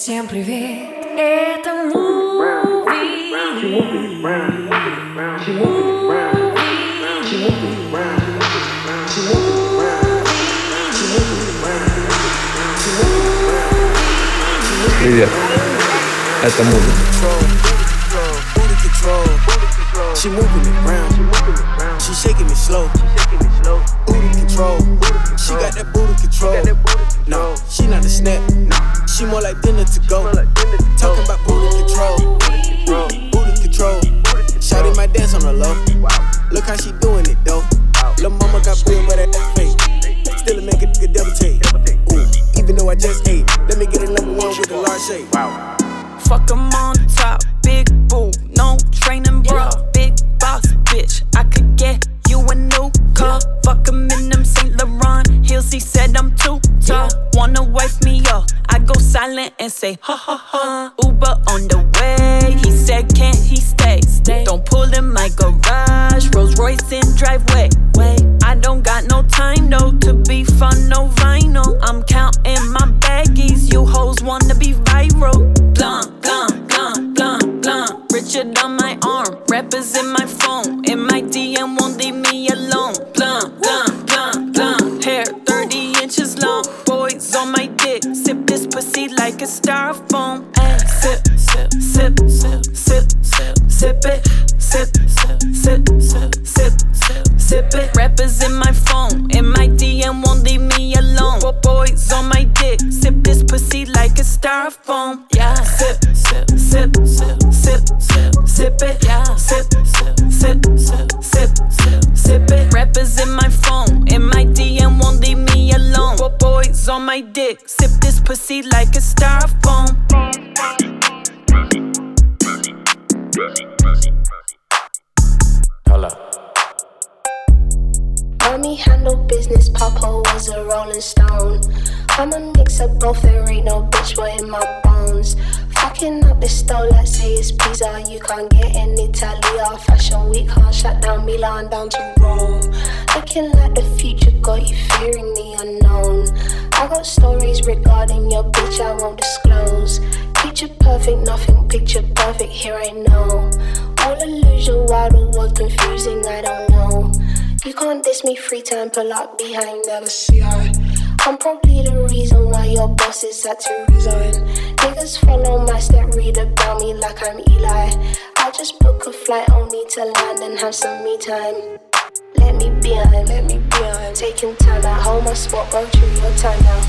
Всем привет, это муви. Привет, это музыка. Booty control. She moving it round. She shaking it slow. Booty control. She got that booty control. No, she not a snap. She more like dinner to go. Talking about booty control. Booty control. Shouting my dance on the low. Look how she doing it though. Lil' mama got real, but that fake. Still a make a nigga double take. Ooh, even though I just ate, let me get a number one with a large shake. Fuck 'em on top, big boo, no training, bra. Big boss, bitch. I could get car. Fuck 'em in them Saint Laurent heels. He said I'm too tall. Wanna wife me up? I go silent and say ha ha ha. Uber on the way. He said can't he stay? Stay. Don't pull in my garage. Rolls Royce in driveway. Wait, I don't got no time though to be fun, no vinyl. I'm counting my baggies. You hoes wanna be viral. Blunt, blunt. On my arm, rappers in my phone. In my DM won't leave me alone. Blunt, blunt, blunt, blunt. Hair 30 inches long. Boys on my dick. Sip this pussy like a styrofoam. Ay, sip, sip, sip, sip, sip, sip, sip it. Sip, sip, sip, sip, sip, sip, sip it. Rappers in my phone. In my DM won't leave me alone. Bo- Boys on my dick. Sip this pussy like a styrofoam. Yeah. Sip, sip, sip, sip, sip, sip, sip it. Yeah. Sip, sip, sip, sip, sip, sip, sip it. Rappers in my phone. In my DM won't leave me alone. Bo- Boys on my dick. Sip this pussy like a styrofoam. Hold Mommy handled business, Papa was a rolling stone. I'm a mix of both, there ain't no bitch boy in my bones. Fucking up the stove like say it's pizza, ah, you can't get in Italy or fashion week, can't shut down Milan down to Rome. Looking like the future got you fearing the unknown. I got stories regarding your bitch I won't disclose. Picture perfect, nothing picture perfect, here I know. All illusion while the world confusing, I don't know. You can't diss me free time, pull up behind, never see I. I'm probably the reason why your boss is had to resign. Niggas follow my step, read about me like I'm Eli. I just book a flight only to land and have some me time. Let me be on, let me be on. Taking time out, hold my spot, go through your time now.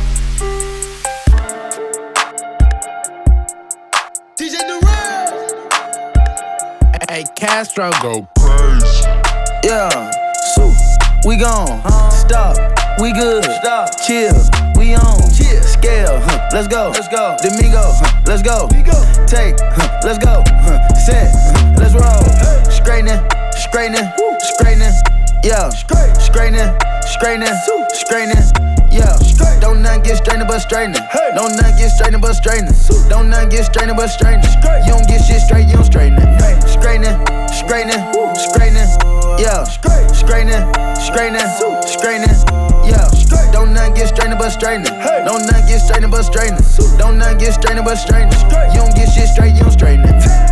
DJ Durant. Hey, Castro, go crazy. yeah. So, we gone. Stop. We good. Stop. Chill. We on. Chill. Scale. Huh. Let's go. Let's go. Domingo. Huh. Let's go. Take. Huh. Let's go. Huh. Set. Huh. Let's roll. Straightening. Straightening. Straightening. Yeah. Straightening. Straightening. Straightening. Yeah. Don't nothing get straightening but straightening. Don't nothing get straightening but straightening. Don't nothing get straightening but straightening. You don't get shit straight, you don't straighten it. Straightening. Straightening. Straightening. Yeah. Straightening. Straightening. Straightening. Yeah. Don't nothing get straightening but straightening. Don't nothing get straightening but straightening. Don't nothing get straightening but straightening. You don't get shit straight, you don't straighten it.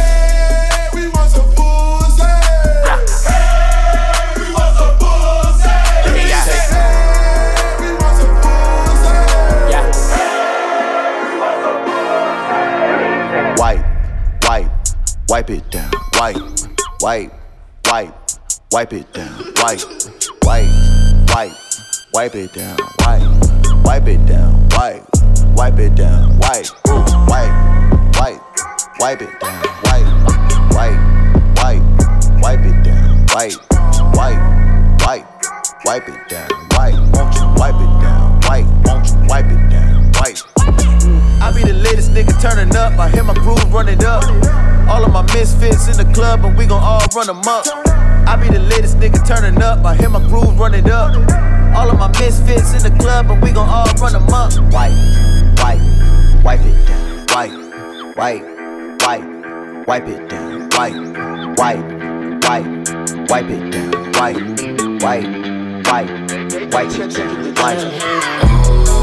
Wipe, it down. Wipe, wipe, wipe, wipe it down, wipe, wipe, wipe, wipe it down, wipe, wipe it down, wipe, wipe it down, wipe, wipe, wipe, wipe it down, wipe, wipe, wipe, wipe it down, wipe, wipe, wipe, wipe it down, wipe, won't you wipe it down, wipe, won't you wipe it down. I be the latest nigga turning up. I hear my groove running up. All of my misfits in the club, and we gon' all run them up. I be the latest nigga turning up. I hear my groove running up. All of my misfits in the club, and we gon' all run them up. Wipe, wipe, wipe it down. Wipe, wipe, wipe, wipe it down. Wipe, wipe, wipe, wipe it down. Wipe, wipe, wipe, wipe it down. Wipe.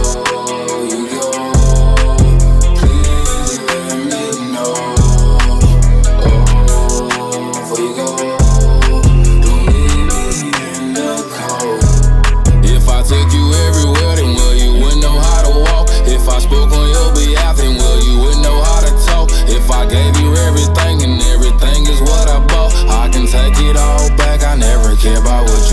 Care about what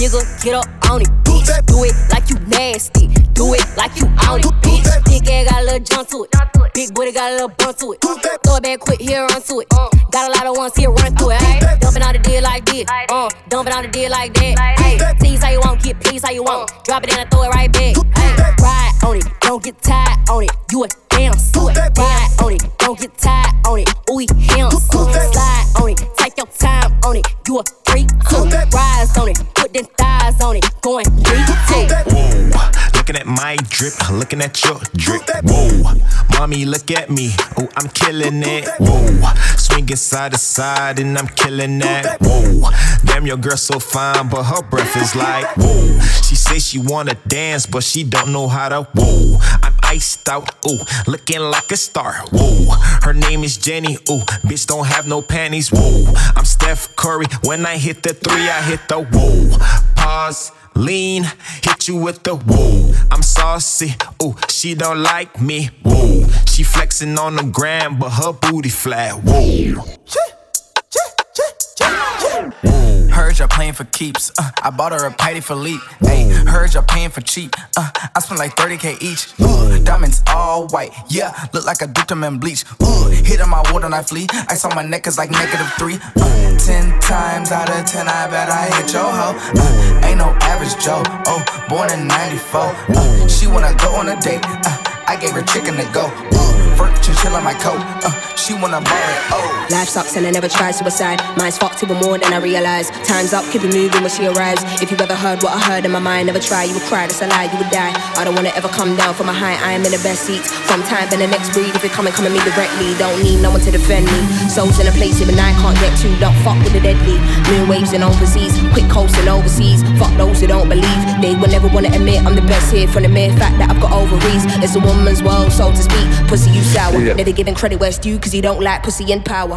nigga get up on it, bitch. Do it like you nasty. Do it like you on it, bitch. Big ass got a little jump to it. Big booty got a little bump to it. Throw it back quick, here run to it. Got a lot of ones here run through it. Ay. Dumping on the deal like this. Uh, dumping on the deal like that. Ay. Tease how you want, get please how you want. Drop it in and throw it right back. Ay. Ride on it, don't get tired on it. You a damn suit. Ride on it, don't get tired on it. Ooh, we him. Slide on it, take your time on it. You a it. Going. Whoa, looking at my drip, looking at your drip. Whoa, mommy, look at me. Oh, I'm killing it. Whoa, swinging side to side and I'm killing that. Whoa, damn, your girl so fine, but her breath is like whoa. She say she wanna dance, but she don't know how to. Whoa, I'm iced out. Ooh, looking like a star. Whoa, her name is Jenny. Ooh, bitch don't have no panties. Whoa, I'm Steph Curry. When I hit the three, I hit the whoa. Pause. Lean, hit you with the whoa. I'm saucy, ooh, she don't like me, whoa. She flexing on the gram, but her booty flat, whoa. Heard y'all playing for keeps. Uh, I bought her a patty for leap. Hey, heard y'all paying for cheap. Uh, I spent like 30k each. Uh, diamonds all white. Yeah, look like I dipped them bleach. Uh, hit on my water and I flee. Ice on my neck is like negative three. Uh, ten times out of ten, I bet I hit your hoe. Uh, ain't no average Joe. Oh, born in 94. Uh, she wanna go on a date. Uh, I gave her chicken to go. Uh, Fur chinchilla my coat. Uh, she wanna buy. Oh. Life sucks and I never tried suicide. Mine's fucked even more than I realized. Time's up, keep it moving when she arrives. If you ever heard what I heard in my mind, never try. You would cry, that's a lie, you would die. I don't wanna ever come down from a high. I am in the best seat. From time and the next breed. If it coming, come at me directly. Don't need no one to defend me. Souls in a place even I can't get to. Don't fuck with the deadly. Moon waves and overseas. Quick coasting overseas. Fuck those who don't believe. They will never wanna admit I'm the best here. From the mere fact that I've got ovaries. It's a woman's world, so to speak. Pussy, you sour. Yeah. Never giving credit where it's due. Cause Cause he don't like pussy and power.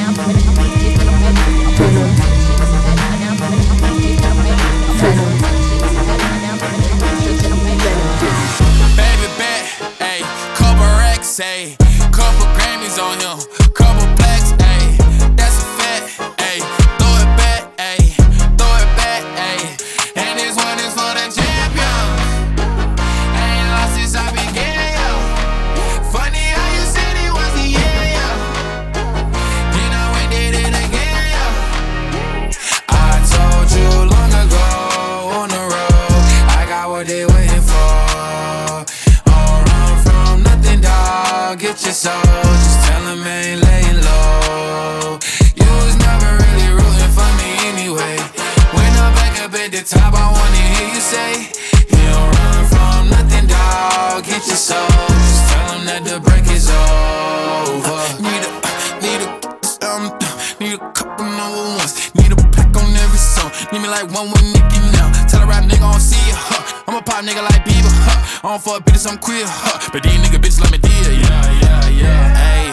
Baby bet, ayy, couple racks, ayy, couple Grammys on him, nigga like Bieber, huh? I don't fuck bitches, I'm queer, huh? But these nigga bitches let me deal, yeah, yeah, yeah. Ayy,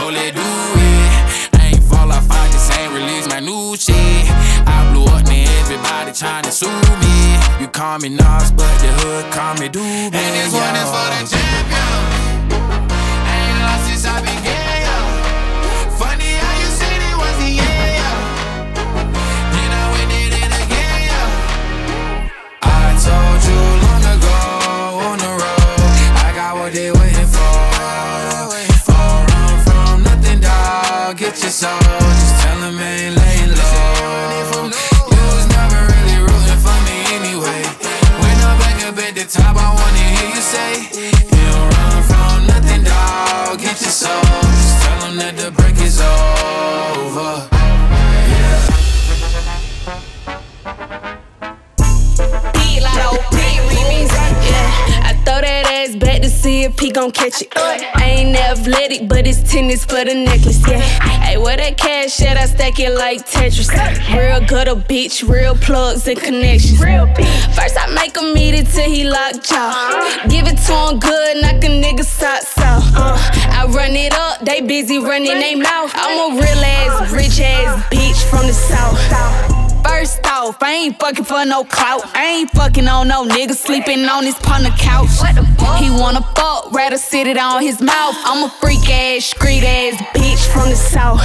oh, let do it. I ain't fall off, I just ain't release my new shit. I blew up, now everybody tryna sue me. You call me Nas, but the hood call me Doobie. And this one is for the champion. Ain't lost since I began, your soul, just tell 'em ain't laying low. You was never really rooting for me anyway. When I'm back up at the top, I wanna hear you say, if he gon' catch it. I ain't athletic, but it's tennis for the necklace. Yeah, hey, where that cash at? I stack it like Tetris. Real gutter bitch, real plugs and connections. First I make him eat it till he lock jaw. Give it to him good, knock a nigga socks. Uh, I run it up, they busy running they mouth. I'm a real ass, rich ass bitch from the south. First off, I ain't fucking for no clout. I ain't fucking on no nigga sleeping on his partner couch. He wanna fuck, rather sit it on his mouth. I'm a freak ass, street ass bitch from the south.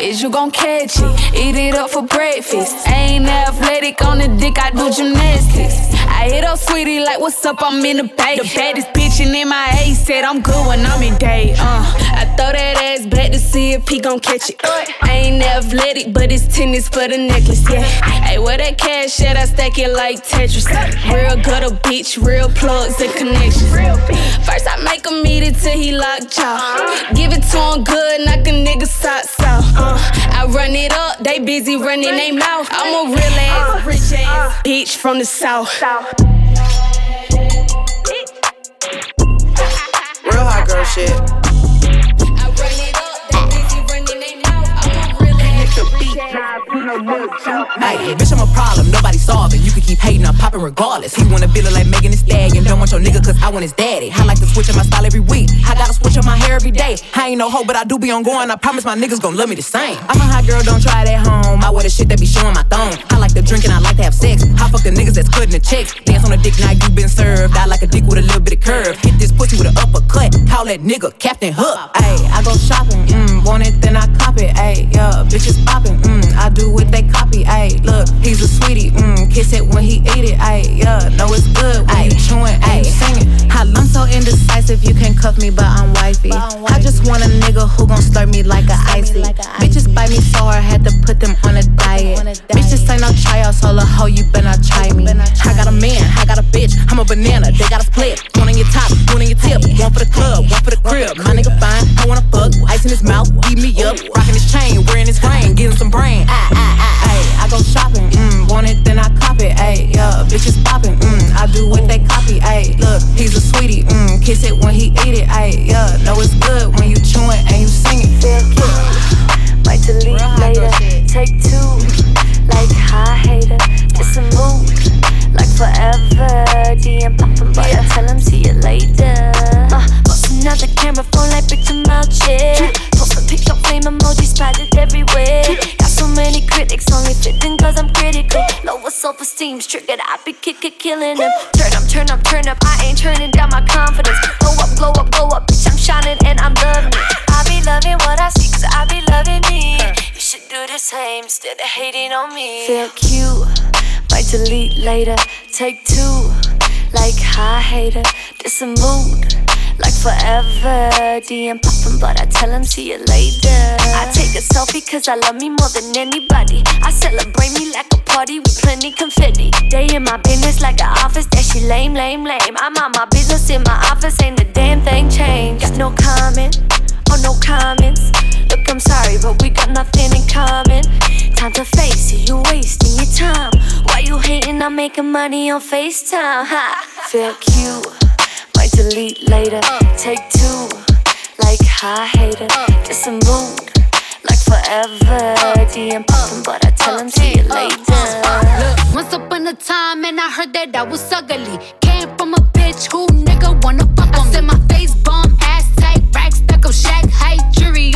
Is you gon' catch it? Eat it up for breakfast. I ain't athletic on the dick, I do gymnastics. I hit up Saweetie like, what's up? I'm in the bay. The baddest bitch in MIA said I'm good when I'm in day. Uh, I throw that ass back to see if he gon' catch it. I ain't athletic, but it's tennis for the necklace, yeah. Hey, where that cash at? I stack it like Tetris. Real gutter bitch, real plugs and connections. First I make him eat it till he lock jaw. Give it to him good, knock a nigga socks off. Uh, I run it up, they busy running they mouth. I'm a real ass, rich ass bitch from the south. Real hot girl shit. Hey, bitch, I'm a problem, nobody solving. You can keep hating, I'm popping regardless. He wanna it like Megan Thee Stallion. Don't want your nigga, cause I want his daddy. I like to switch up my style every week. I gotta switch up my hair every day. I ain't no hoe, but I do be on going. I promise my niggas gon' love me the same. I'm a hot girl, don't try it at home. I wear the shit that be showing my thong. I like to drink and I like to have sex. I fuck the niggas that's cutting the checks. Dance on a dick, now you been served. I like a dick with a little bit of curve. Hit this pussy with an uppercut. Call that nigga Captain Hook. Ayy, I go shopping, mm, want it, then I cop it. Ayy, yeah, bitches popping, mm, I do what they copy. Ayy, look, he's a sweetie, mm, kiss it when he eat it. Ayy, yeah, know it's good when you chewing, ayy, singing. I'm so indecisive, you can cuff me, but I'm wifey. I just want a nigga who gon' slurp me like a icy. Bitches bite me so hard, had to put them on a diet. Bitches ain't no tryout, so a hoe, you better not try me. I got a man, I got a bitch, I'm a banana, they got a split. One on your top, one on your tip, one for the club, one for the crib. My nigga fine, I wanna fuck, ice in his mouth, eat me up, rockin' his chain, wearing his brain, getting some Ah, ah, ah, ayy. I go shopping, mm, want it, then I cop it, ayy. Yeah, bitches popping, mm, I do what they copy, ayy. Look, he's a sweetie, mm, kiss it when he eat it, ayy. Yeah, know it's good when you chewing and you sing it. Feel cute, might delete later. Take two, like high hater. It's a mood, like forever. DM poppin', but I tell him see you later. Uh, another camera phone like bitch I'm out, yeah. Self triggered, I be kick it, killing them. Turn up, turn up, turn up, I ain't turning down my confidence. Go up, glow up, glow up, bitch, I'm shining and I'm loving it. I be loving what I see cause I be loving me. You should do the same instead of hating on me. Feel cute, might delete later. Take two, like high hater. This a mood, like forever. DM poppin', but I tell him see you later. I take a selfie cause I love me more than anybody. I celebrate me like a party with plenty confetti. They in my business like an office, that she lame, lame, lame. I'm on my business in my office, ain't a damn thing changed. Got no comment, or no comments. Look, I'm sorry, but we got nothing in common. Time to face it, you wasting your time. Why you hating? I'm making money on FaceTime. Ha. Feel cute, might delete later. Take two, like high hater. Just a mood, like forever. DM poppin', but I tell him see you later. Look, once upon a time, and I heard that I was ugly. Came from a bitch who nigga wanna fuck on me. I said my face bomb, ass shack height, jury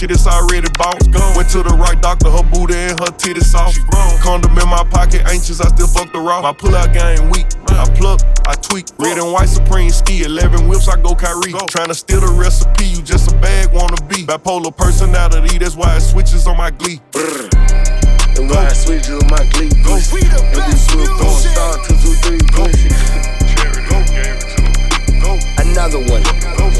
soon as I snatch it, it's already bought. Went to the right doctor, her booty and her titties soft. Condom in my pocket, anxious, I still fuck the raw. My pull out game weak, I pluck, I tweak. Red and white Supreme ski, 11 whips, I go Kyrie. Tryna steal the recipe, you just a bag wanna be. Bipolar personality, that's why it switches on my glee. And why I switch on my glee pussy. And we swoop on star two two three pussy. Another one.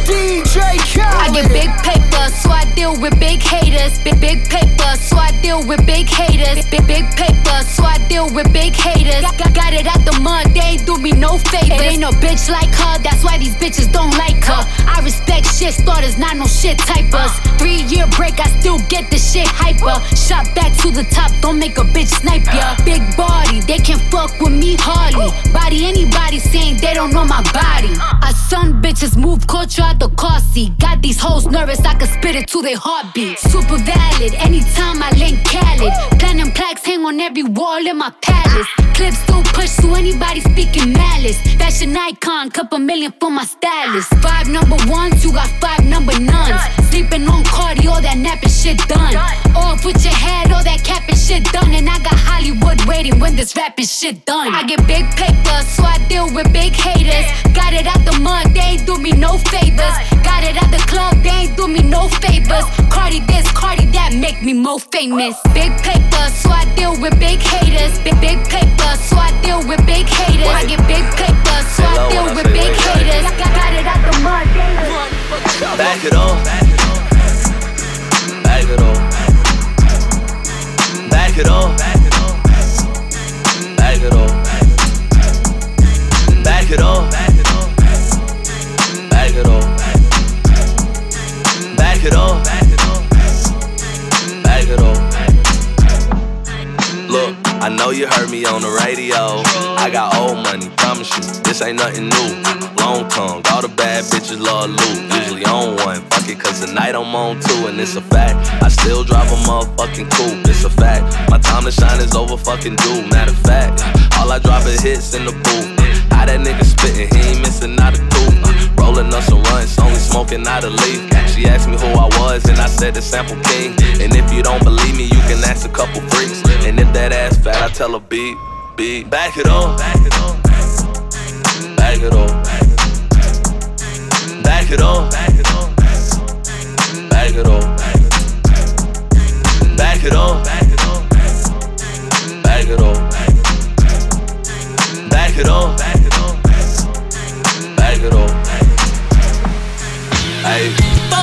DJ I get big paper, so I deal with big haters. Big big paper, so I deal with big haters. Big big paper, so I deal with big haters. Got, got it out the mud, they ain't do me no favors. It ain't no bitch like her, that's why these bitches don't like her. I respect shit starters, not no shit typers. Three year break, I still get the shit hyper. Shot back to the top, don't make a bitch snipe ya. Big body, they can fuck with me hardly. Body anybody saying they don't know my body. I some bitches move culture out the car seat. Got these hoes nervous, I can spit it to their heartbeat. Super valid, anytime I link Khaled. Platinum plaques hang on every wall in my palace. Clips still push to anybody speaking malice. Fashion icon, couple million for my stylist. Five number ones, you got five number nuns. Sleeping on Cardi, all that napping shit done. Off with your head, all that capping shit done. And I got Hollywood waiting when this rapping shit done. I get big paper, so I deal with big haters. Got me no favors. Cardi this, Cardi that, make me more famous. Big paper, so I deal with big haters. Big big paper, so I deal with big haters. I get big paper, so I deal with big haters. Got, got it out the mud, they ain't Back it up. Back it up. Back it up. Back it up. Back it up. Back it up. Back it up. Look, I know you heard me on the radio. I got old money, promise you. this ain't nothing new. Long tongue, all the bad bitches love loot. Usually on one, fuck it, cause tonight I'm on two, and it's a fact. I still drive a motherfucking coupe, it's a fact. My time to shine is over fucking due. Matter of fact, all I drop is hits in the booth. How that nigga spittin', he ain't missing out a tooth. Rolling up some runs, only smoking out a leaf. She asked me who I was, and I said the sample king. And if you don't believe me, you can ask a couple freaks. And if that ass fat, I tell her beat, beat. Back it up, back it up, back it up, back it up, back it up, back it up, back it up, back it up, back it up,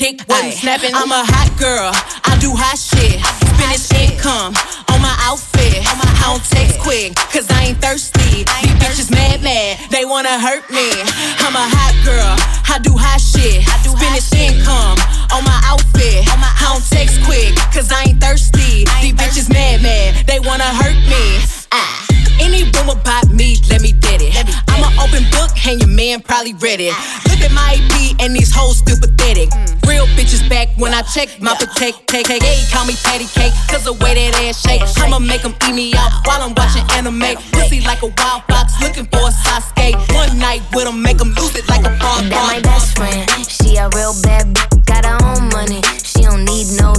dick wasn't snapping. I'm a hot girl, I do hot shit. Spanish income on my outfit. I don't text quick, cause I ain't thirsty. These bitches mad, mad, they wanna hurt me. I'm a hot girl, I do hot shit. Spanish income on my outfit. I don't text quick, cause I ain't thirsty. These bitches mad, mad, they wanna hurt me. Any rumor about me, let me get it. I'm an open book, and your man probably read it. Look at my EP, and these hoes still pathetic. Real bitches back when I check my protect. Take, take, hey, call me patty cake, cause the way that ass shake. I'ma make them eat me out while I'm watching anime. Pussy like a wild fox, looking for a Sasuke. One night with them, make them lose it like a frog. That my best friend. She a real bad got her own money. She don't need no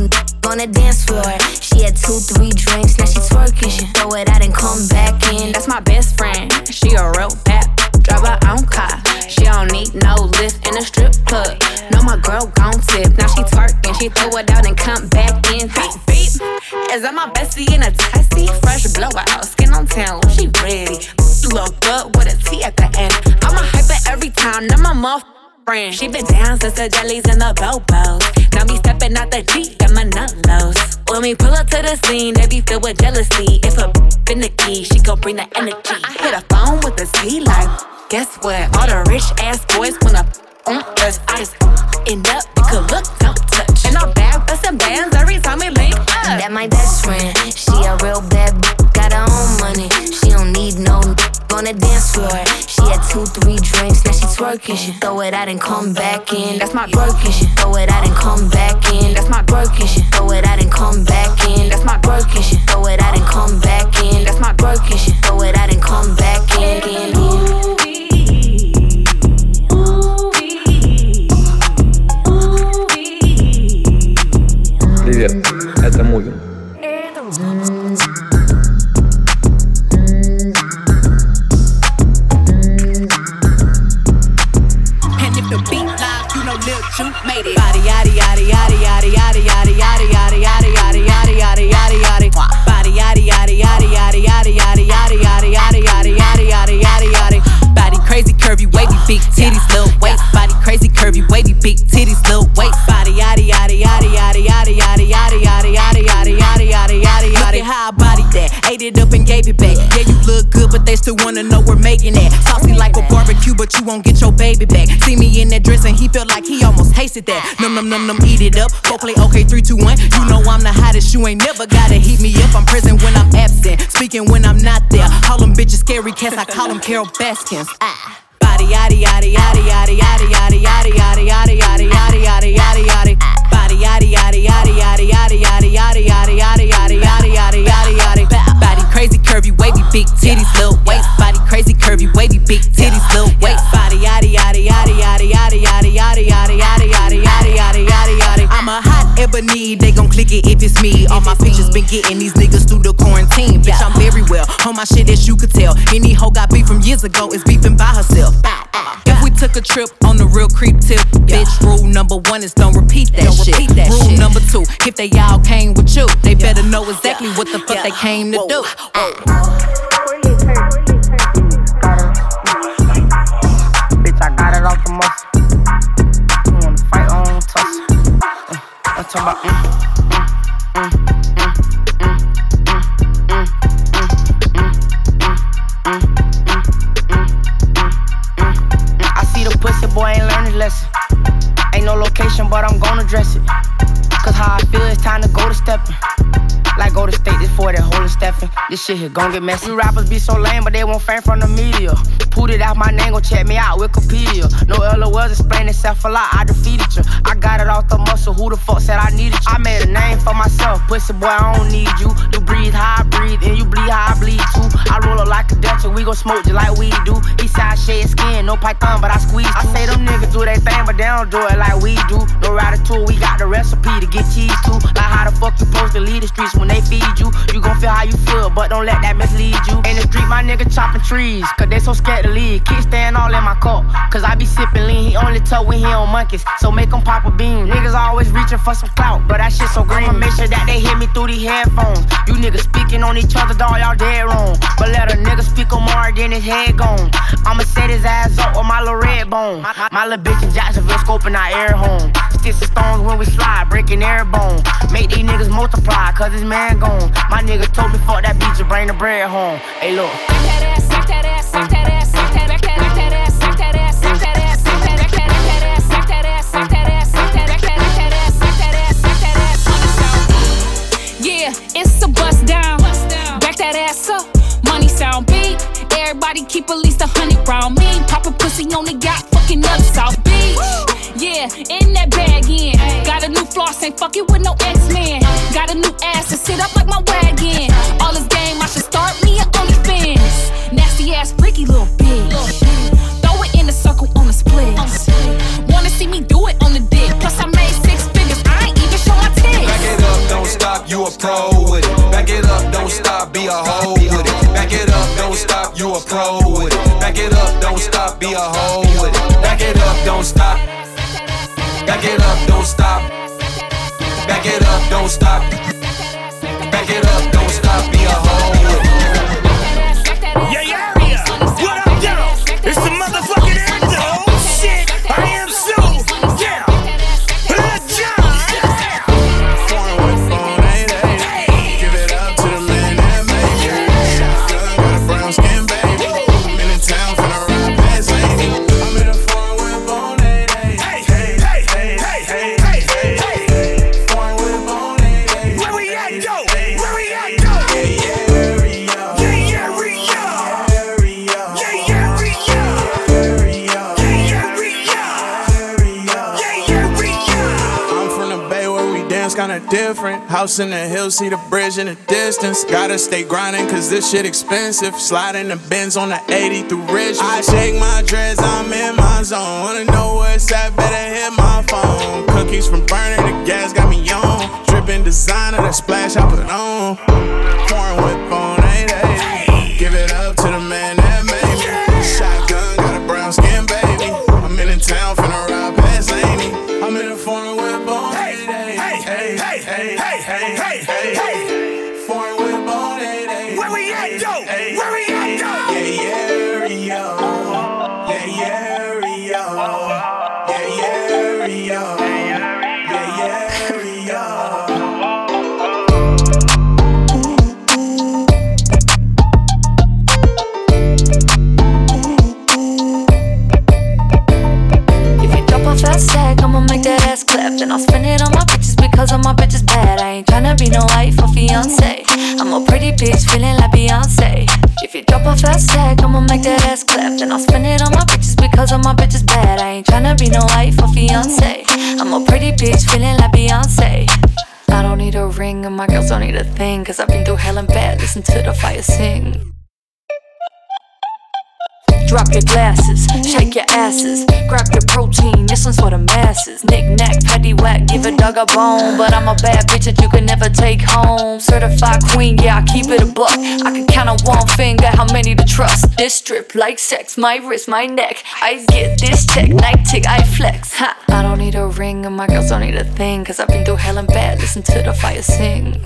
on the dance floor. She had two, three drinks, now she twerking. She throw it out and come back in. That's my best friend. She a real bad. Drive her own car. She don't need no lift in a strip club. No, my girl gon' tip. Now she twerking. She throw it out and come back in. Beep, beep. Is that my bestie in a testy? Fresh blowout. Skin on town. She ready. Look good with a T at the end. I'm a hyper every time. I'm a muff. Friend. She been down since the jellies and the bobos. Now me stepping out the Jeep, got my nut. When we pull up to the scene, they be filled with jealousy. If a finicky, she gon' bring the energy. I hit a phone with a Z like, guess what? All the rich ass boys wanna on us. I just end up, you could look, don't touch. And I'm back bustin' bands every time we link up. That my best friend. She a real bad b- got her own money. She don't need no on the dance floor. She had two, three drinks, now she twerking. She throw it out and come back in. That's my Birkin. She throw it out and come back in. That's my Birkin. She baby back. See me in that dress and he felt like he almost tasted that. Num num num num, eat it up. Go play okay, three, two, one. You know I'm the hottest. You ain't never gotta heat me up. I'm present when I'm absent, speaking when I'm not there. Call them bitches scary cats. I call them Carole Baskins. Ah. Body yaddy yaddy yaddy yaddy yaddy yaddy yaddy yaddy yaddy yaddy yaddy yaddy yaddy yaddy. Body yaddy yaddy yaddy yaddy yaddy yaddy yaddy yaddy yaddy yaddy yaddy yaddy yaddy yaddy. Body crazy curvy wavy big titties little if it's me. All my pictures been getting these niggas through the quarantine. Bitch, I'm very well on my shit as you could tell. Any hoe got beef from years ago is beefing by herself. If we took a trip on the real creep tip, bitch, rule number one is don't repeat that shit. Repeat that rule number two, if they all came with you, they better know exactly what the fuck they came to do. a muscle. You wanna fight on tussle. Uh, I'm talking about mm, but I'm gonna dress it. Cause how I feel, it's time to go to steppin'. Like go to state this for that holding Stephen. This shit here gon' get messy. We rappers be so lame, but they won't fame from the media. Put it out my name, go check me out, Wikipedia. No LOLs explain itself a lot, I defeated you. I got it off the muscle, who the fuck said I needed you? I made a name for myself, pussy boy, I don't need you. You breathe how I breathe, and you bleed how I we gon' smoke just like we do. Eastside shade skin, no python, but I squeeze. Too. I say them niggas do their thing, but they don't do it like we do. No ratatouille, we got the recipe to get cheese too. Like how the fuck you supposed to lead the streets when they feed you? You gon' feel how you feel, but don't let that mislead you. In the street, my nigga chopping trees, cause they so scared to leave. Keep staying all in my cup, cause I be sipping lean. He only tuck when he on monkeys, so make him pop a bean. Niggas always reaching for some clout, but that shit so green. I'ma make sure that they hear me through these headphones. You niggas speaking on each other, dog, y'all dead wrong. But let a nigga speak on more than his head gone. I'ma set his ass up with my little red bone. My, my, my little bitch in Jacksonville scoping our air home. Sticks and stones when we slide, breaking air bone. Make these niggas multiply, cause his man gone. My niggas told me fuck that bitch and bring the bread home. Hey, look. Yeah, Everybody keep at least a hundred round me. Pop a pussy on the yacht, fucking up South Beach. Yeah, in that bag in. Got a new floss, ain't fucking with no X-Men. Got a new ass to sit up like my wagon. All this game, I should start me a OnlyFans. Nasty ass, freaky little bitch. House in the hills, see the bridge in the distance. Gotta stay grinding cause this shit expensive. Sliding the bins on the 80 through Richmond. I shake my dreads, I'm in my zone. Wanna know what's at, better hit my phone. Cookies from burning, the gas got me on. Dripping designer, that splash I put on. Pouring whip need a thing. Cause I've been through hell and bad. Listen to the fire sing. Drop your glasses, shake your asses, grab your protein, this one's for the masses. Knick knack, patty whack, give a dog a bone. But I'm a bad bitch that you can never take home. Certified queen, yeah, I keep it a buck. I can count on one finger how many to trust. This strip like sex, my wrist, my neck. I get this check, night tick, I flex. Ha. I don't need a ring, and my girls don't need a thing. Cause I've been through hell and bad, listen to the fire sing.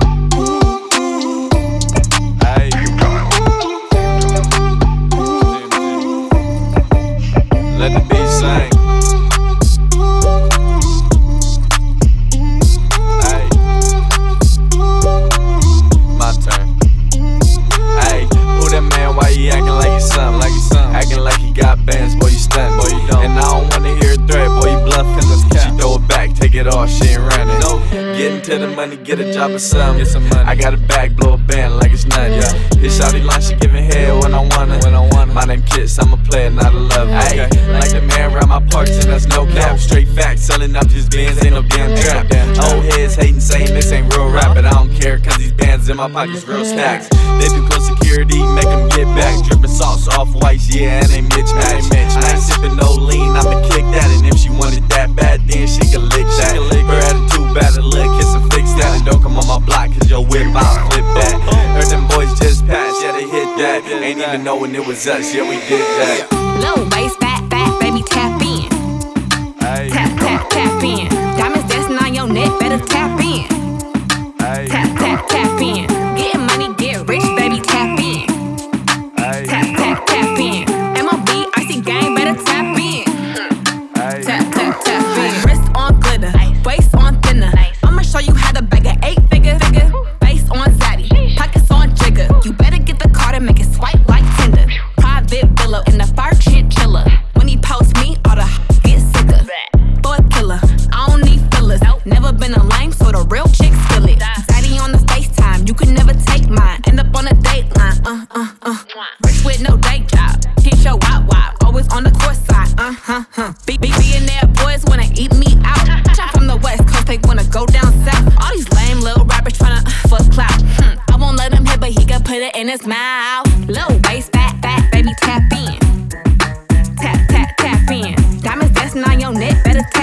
Let the beat sing. My turn. Who that man? Why acting like something? Acting like he got bands, boy you stunt, boy you don't. And I don't wanna hear money, get a job or something. Get some money. I got a bag, blow a band like it's nothing. Yeah. Hit shawty line, she giving head when I wanna. When I wanna. My name Kiss, I'm a player, not a lover. Okay. Like the man around my parks, and that's no cap. Straight facts, selling out these bands, ain't no damn trap. Old heads hating, saying this ain't real rap, but I don't care, cause these bands in my pockets real stacks. They do close security, make them get back. Dripping sauce off whites, yeah, and they Mitch match. I ain't was us, yeah, we did that. Better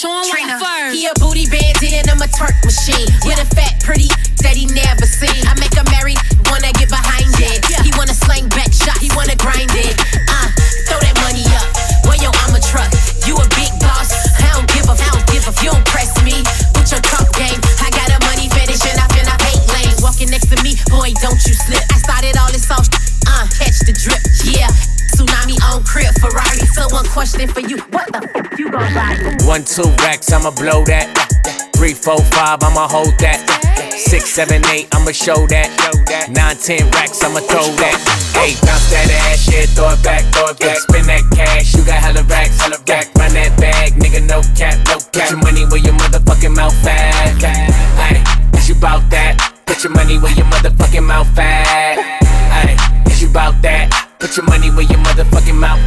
show you first. He a booty bandit and I'm a twerk machine. With a fat, pretty that he never seen. I make him marry, two racks, I'ma blow that. Three, four, five, I'ma hold that. Six, seven, eight, I'ma show that. Nine, ten racks, I'ma throw that. Hey, bounce that ass, yeah, throw it back, throw it back. Spin that cash, you got hella racks, hella rack. Run that bag, nigga, no cap, no cap. Put your money where your motherfucking mouth at. Hey, is you bout that? Put your money where your motherfucking mouth at. Hey, is you bout that? Put your money where your motherfucking mouth.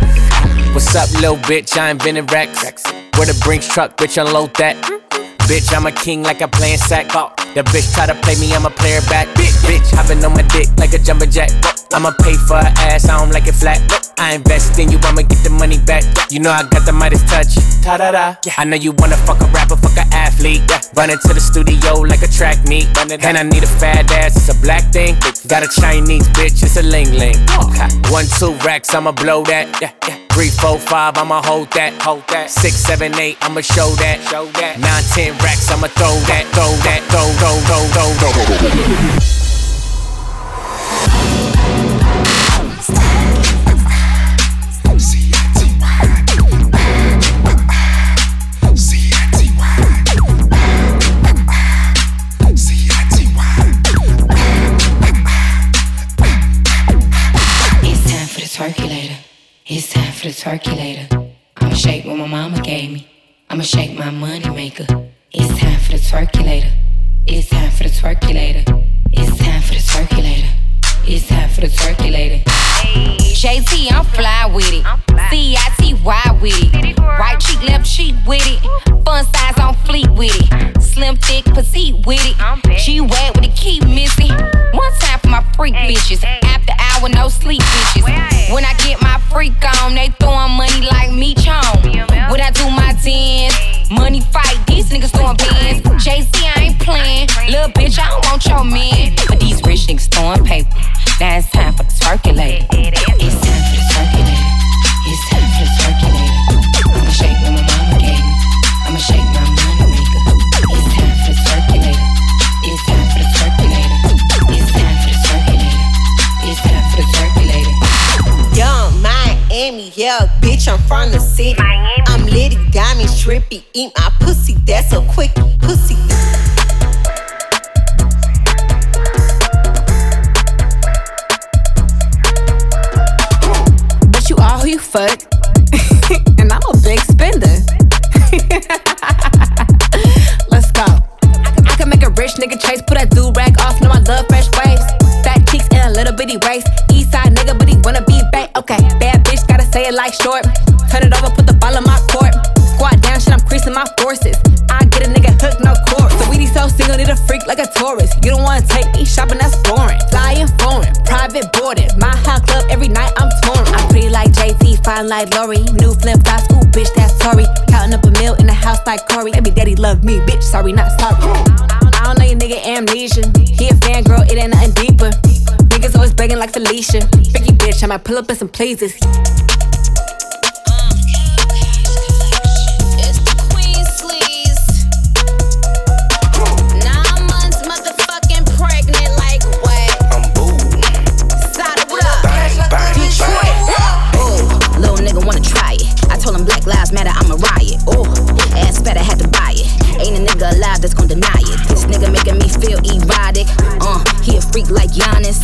What's up, little bitch? I invented racks. Where the Brinks truck, bitch, unload that. Bitch, I'm a king like I'm playing sack. Oh, the bitch try to play me, I'ma play her back. Bitch, hopping on my dick like a jumper jack. I'ma pay for her ass, I don't like it flat. I invest in you, I'ma get the money back. You know I got the Midas touch. Ta da da. I know you wanna fuck a rapper, fuck a athlete. Run into the studio like a track meet. And I need a fat ass, it's a black thing. Got a Chinese bitch, it's a ling ling. One, two racks, I'ma blow that. Three, four, five, I'ma hold that. Hold that. Six, seven, eight, I'ma show that. Show that. Nine, ten racks, I'ma throw that. Throw that. Throw, throw, throw, throw, throw. It's It's time for the twerkulator. I'ma shake what my mama gave me. I'ma shake my money maker. It's time for the twerkulator. It's time for the twerkulator. It's time for the twerkulator. It's time for the twerkulator. JT, I'm fly with it. C-I-T-Y with it. Right cheek, left cheek with it. Fun size on fleet with it. Slim, thick, petite with it. She wet with the key missing. One my freak bitches. After hour, no sleep bitches. When I get my freak on, they throwing money like me chong. When I do my dance, money fight, these niggas throwing bands. JC, I ain't playing. Little bitch, I don't want your man. But these rich niggas throwing paper. Now it's time for the twerkulator. From the city. I'm litty, diamonds, trippy. Eat my pussy, that's a quick pussy. Like Lori. New flip flops, ooh, bitch, that's Tory. Counting up a meal in the house like Corey. Baby daddy love me, bitch, sorry, not sorry. I don't know your nigga amnesia. He a fan girl, it ain't nothing deeper. Niggas always begging like Felicia. Freaky bitch, I might pull up in some pleases. Freak like Giannis.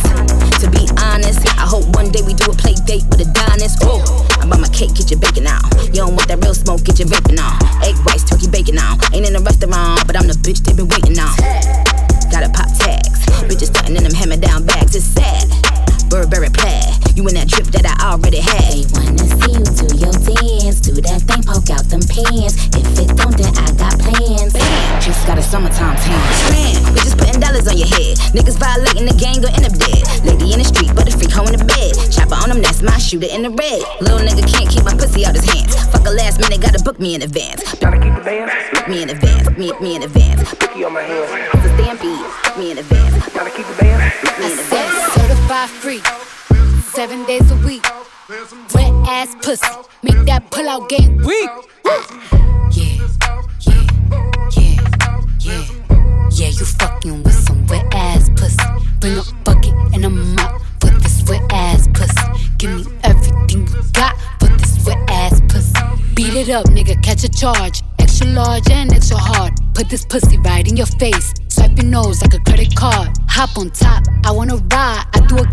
To be honest, I hope one day we do a play date with Adonis. Oh, I'm buy my cake, get your bacon out. You don't want that real smoke, get your vaping on. Egg whites, turkey bacon on. Ain't in a restaurant, but I'm the bitch they been waiting on. Gotta pop tags. Bitches stunting in them hammer down bags. It's sad. Burberry plaid. You in that trip that I already had. They wanna see you do your dance. Do that thing, poke out them pants. If it don't, then I got plans. Just got a summertime tan. Your head. Niggas violating the gang, gon' end up dead. Lady in the street, but a freak hoe in the bed. Chopper on them, that's my shooter in the red. Little nigga can't keep my pussy out his hands. Fuck a last minute, gotta book me in advance. Gotta keep the bands. Book me in advance. Book me, me in advance. Cookie on my hands. It's a stampede. Book me in advance. Gotta keep the bands. Book me in advance. Certified free, seven days a week. Wet ass pussy, make that pull out game weak. Yeah, yeah, yeah, yeah. Yeah, you fucking with some wet ass pussy. Bring a bucket and a mop for this wet ass pussy. Give me everything you got for this wet ass pussy. Beat it up, nigga, catch a charge. Extra large and extra hard. Put this pussy right in your face. Swipe your nose like a credit card. Hop on top, I wanna ride. I do a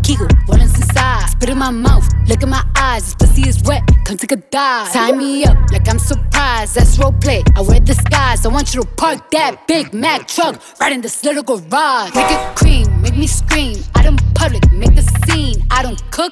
what is inside? Spit in my mouth, look in my eyes. This pussy is wet, come take a dive. Tie me up like I'm surprised. That's role play. I wear disguise. I want you to park that Big Mack truck right in this little garage. Make it cream, make me scream. I don't public, make a scene. I don't cook.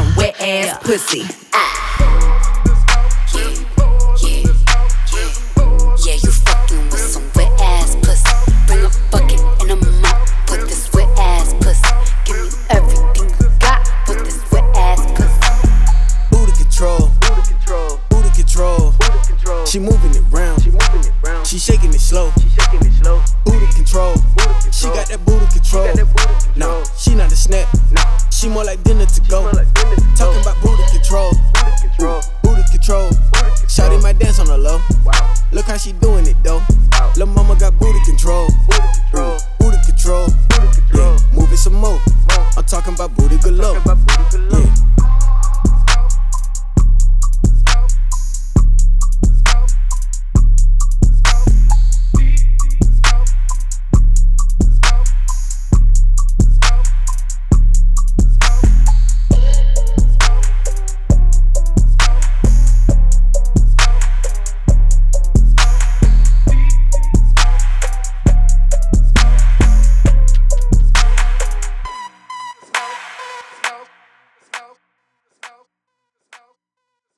wet ass pussy. Yeah,